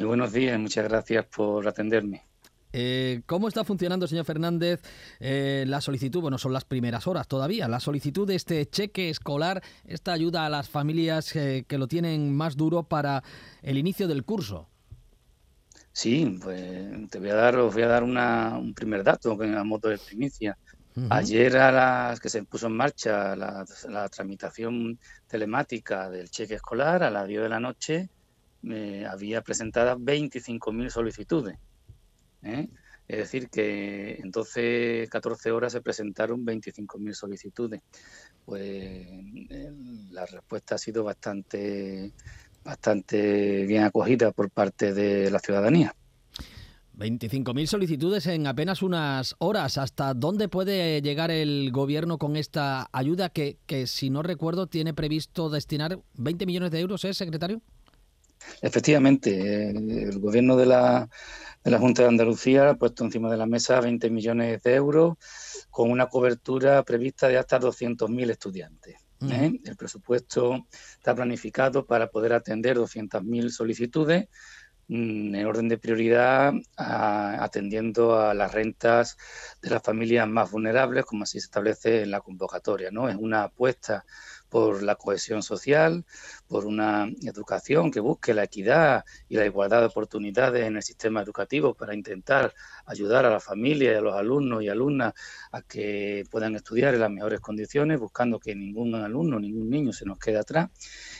Muy buenos días, muchas gracias por atenderme. Eh, ¿Cómo está funcionando, señor Fernández, eh, la solicitud? Bueno, son las primeras horas todavía. La solicitud de este cheque escolar, esta ayuda a las familias eh, que lo tienen más duro para el inicio del curso. Sí, pues te voy a dar, os voy a dar un primer dato a modo de primicia. Ayer a las que se puso en marcha la, tramitación telemática del cheque escolar, a las 10 de la noche, había presentadas 25.000 solicitudes. ¿eh? Es decir, que en 12, 14 horas se presentaron 25.000 solicitudes. Pues eh, la respuesta ha sido bastante, bastante bien acogida por parte de la ciudadanía. 25.000 solicitudes en apenas unas horas. ¿Hasta dónde puede llegar el gobierno con esta ayuda que, que si no recuerdo, tiene previsto destinar 20 millones de euros, ¿eh, secretario? Efectivamente, el gobierno de la, de la Junta de Andalucía ha puesto encima de la mesa 20 millones de euros con una cobertura prevista de hasta 200.000 estudiantes. ¿eh? El presupuesto está planificado para poder atender 200.000 solicitudes mm, en orden de prioridad atendiendo a las rentas de las familias más vulnerables, como así se establece en la convocatoria. ¿no? Es una apuesta por la cohesión social, por una educación que busque la equidad y la igualdad de oportunidades en el sistema educativo para intentar ayudar a la familia y a los alumnos y alumnas a que puedan estudiar en las mejores condiciones, buscando que ningún alumno, ningún niño se nos quede atrás.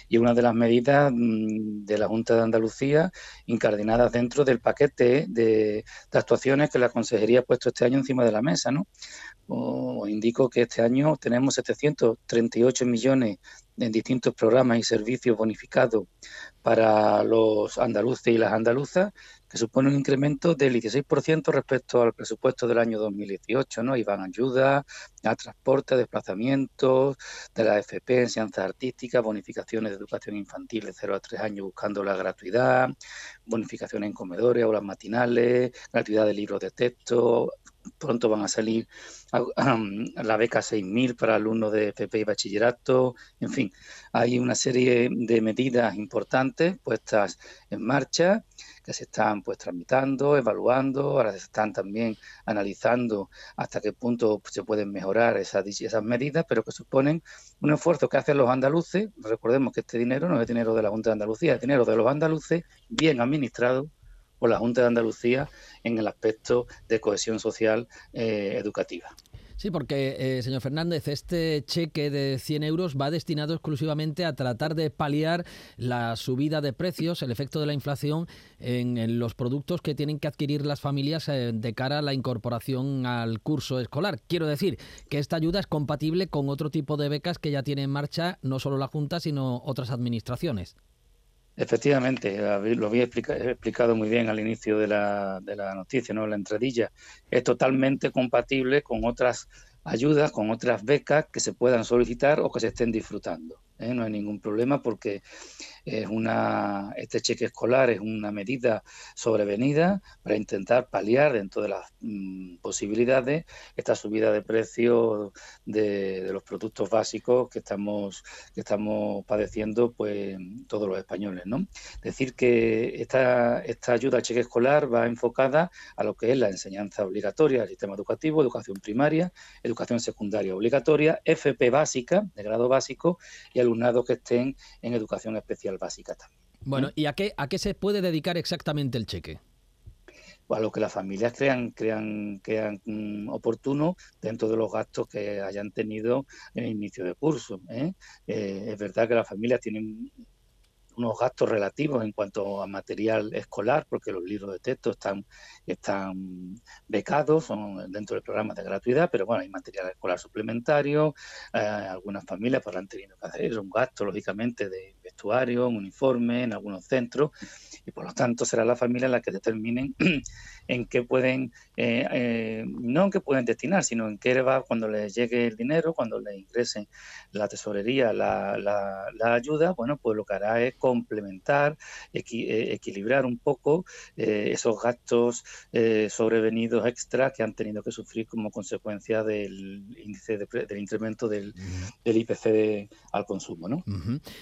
Y una de las medidas mm, de la Junta de Andalucía incardinadas dentro del paquete de, actuaciones que la Consejería ha puesto este año encima de la mesa. ¿no? Os indico que este año tenemos 738 millones en distintos programas y servicios bonificados para los andaluces y las andaluzas, que supone un incremento del 16% respecto al presupuesto del año 2018, ¿no? Y van ayuda a transporte, desplazamientos, de la FP, enseñanza artística, bonificaciones de educación infantil de 0 a 3 años buscando la gratuidad, bonificaciones en comedores, aulas matinales, gratuidad de libros de texto, pronto van a salir la beca 6.000 para alumnos de FP y bachillerato, en fin, hay una serie de medidas importantes puestas en marcha que se están pues tramitando, evaluando, ahora se están también analizando hasta qué punto se pueden mejorar esas, esas medidas, pero que suponen un esfuerzo que hacen los andaluces, recordemos que este dinero no es dinero de la Junta de Andalucía, es dinero de los andaluces bien administrado por la Junta de Andalucía en el aspecto de cohesión social eh, educativa. Sí, porque, eh, señor Fernández, este cheque de 100 euros va destinado exclusivamente a tratar de paliar la subida de precios, el efecto de la inflación en, los productos que tienen que adquirir las familias eh, de cara a la incorporación al curso escolar. Quiero decir que esta ayuda es compatible con otro tipo de becas que ya tiene en marcha no solo la Junta, sino otras administraciones. Efectivamente, lo había explicado muy bien al inicio de la, de la noticia, ¿no? la entradilla. Es totalmente compatible con otras ayudas, con otras becas que se puedan solicitar o que se estén disfrutando. ¿eh? no hay ningún problema porque es una, este cheque escolar es una medida sobrevenida para intentar paliar dentro de las mm, posibilidades esta subida de precio de, los productos básicos que estamos, que estamos padeciendo pues todos los españoles. ¿no? Decir que esta, esta ayuda al cheque escolar va enfocada a lo que es la enseñanza obligatoria, el sistema educativo, educación primaria, educación secundaria obligatoria, FP básica, de grado básico, y alumnado que estén en educación especial básica también. Bueno, ¿Mm? ¿y a qué, a qué se puede dedicar exactamente el cheque? a lo que las familias crean, crean, crean mm, oportuno dentro de los gastos que hayan tenido en el inicio de curso. ¿eh? Eh, es verdad que las familias tienen unos gastos relativos en cuanto a material escolar, porque los libros de texto están, están becados, son dentro del programa de gratuidad, pero bueno, hay material escolar suplementario, eh, algunas familias pues han tenido que hacer un gasto, lógicamente, de vestuario, un uniforme en algunos centros, y por lo tanto será la familia la que determinen en qué pueden, eh, eh, no en qué pueden destinar, sino en qué va cuando les llegue el dinero, cuando les ingresen la tesorería, la, la, ayuda, bueno, pues lo que hará es complementar, eh, equilibrar un poco esos gastos sobrevenidos extra que han tenido que sufrir como consecuencia del índice del incremento del, del IPC al consumo, ¿no?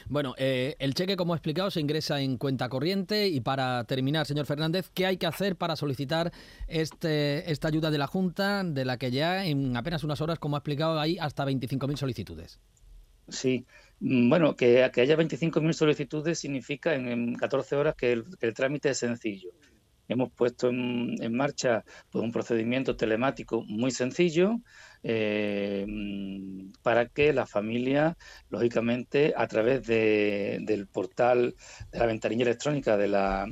Bueno, El cheque, como he explicado, se ingresa en cuenta corriente y para terminar, señor Fernández, ¿qué hay que hacer para solicitar este, esta ayuda de la Junta, de la que ya en apenas unas horas, como ha explicado, hay hasta 25.000 solicitudes? Sí, mm, bueno, que, que haya 25.000 solicitudes significa en, 14 horas que el, trámite es sencillo. Hemos puesto en, marcha pues, un procedimiento telemático muy sencillo eh, para que la familia, lógicamente, a través del portal de la ventanilla electrónica de la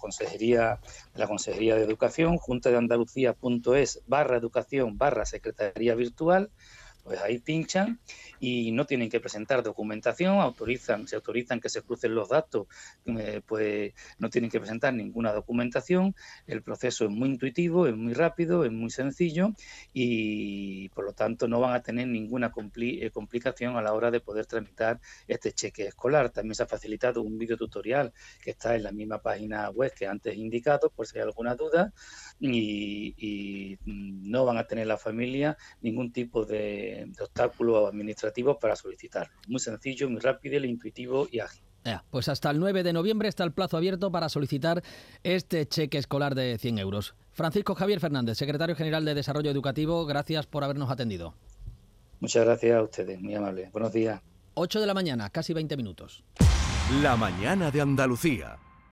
Consejería de la Consejería de Educación, junta de Andalucía.es barra educación barra secretaría virtual, pues ahí pinchan y no tienen que presentar documentación, autorizan, se autorizan que se crucen los datos, eh, pues no tienen que presentar ninguna documentación, el proceso es muy intuitivo, es muy rápido, es muy sencillo y por lo tanto no van a tener ninguna eh, complicación a la hora de poder tramitar este cheque escolar. También se ha facilitado un video tutorial que está en la misma página web que antes he indicado, por si hay alguna duda, y, y no van a tener la familia ningún tipo de de, obstáculo administrativo para solicitarlo. Muy sencillo, muy rápido, intuitivo y ágil. pues hasta el 9 de noviembre está el plazo abierto para solicitar este cheque escolar de 100 euros. Francisco Javier Fernández, secretario general de Desarrollo Educativo, gracias por habernos atendido. Muchas gracias a ustedes, muy amable. Buenos días. 8 de la mañana, casi 20 minutos. La mañana de Andalucía.